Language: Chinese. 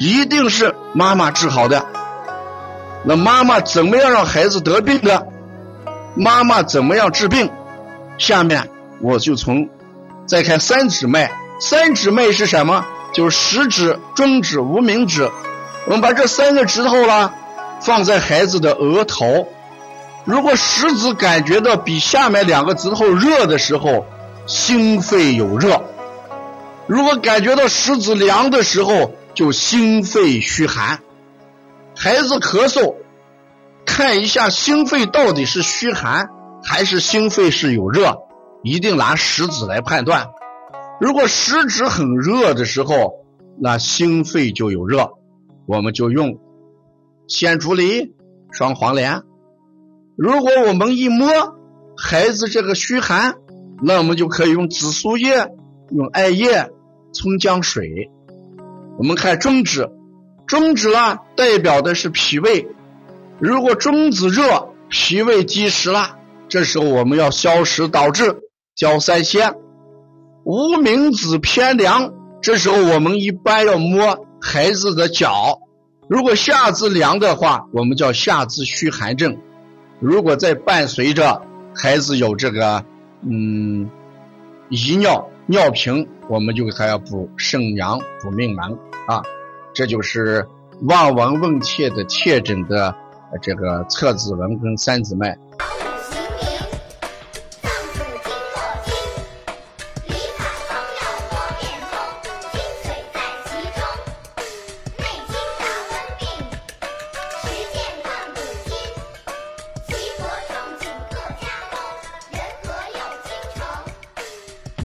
一定是妈妈治好的。那妈妈怎么样让孩子得病的？妈妈怎么样治病？下面我就从再看三指脉。三指脉是什么？就是食指、中指、无名指。我们把这三个指头啦放在孩子的额头。如果食指感觉到比下面两个指头热的时候，心肺有热；如果感觉到食指凉的时候，就心肺虚寒。孩子咳嗽，看一下心肺到底是虚寒还是心肺是有热，一定拿食指来判断。如果食指很热的时候，那心肺就有热，我们就用鲜竹梨、双黄连。如果我们一摸孩子这个虚寒，那我们就可以用紫苏叶、用艾叶、葱姜水。我们看中指，中指啊代表的是脾胃。如果中指热，脾胃积食了，这时候我们要消食导滞，焦三仙。无名指偏凉，这时候我们一般要摸孩子的脚。如果下肢凉的话，我们叫下肢虚寒症。如果再伴随着孩子有这个嗯遗尿尿频，我们就给他要补肾阳补命门啊，这就是望闻问切的切诊的这个侧子纹跟三指脉。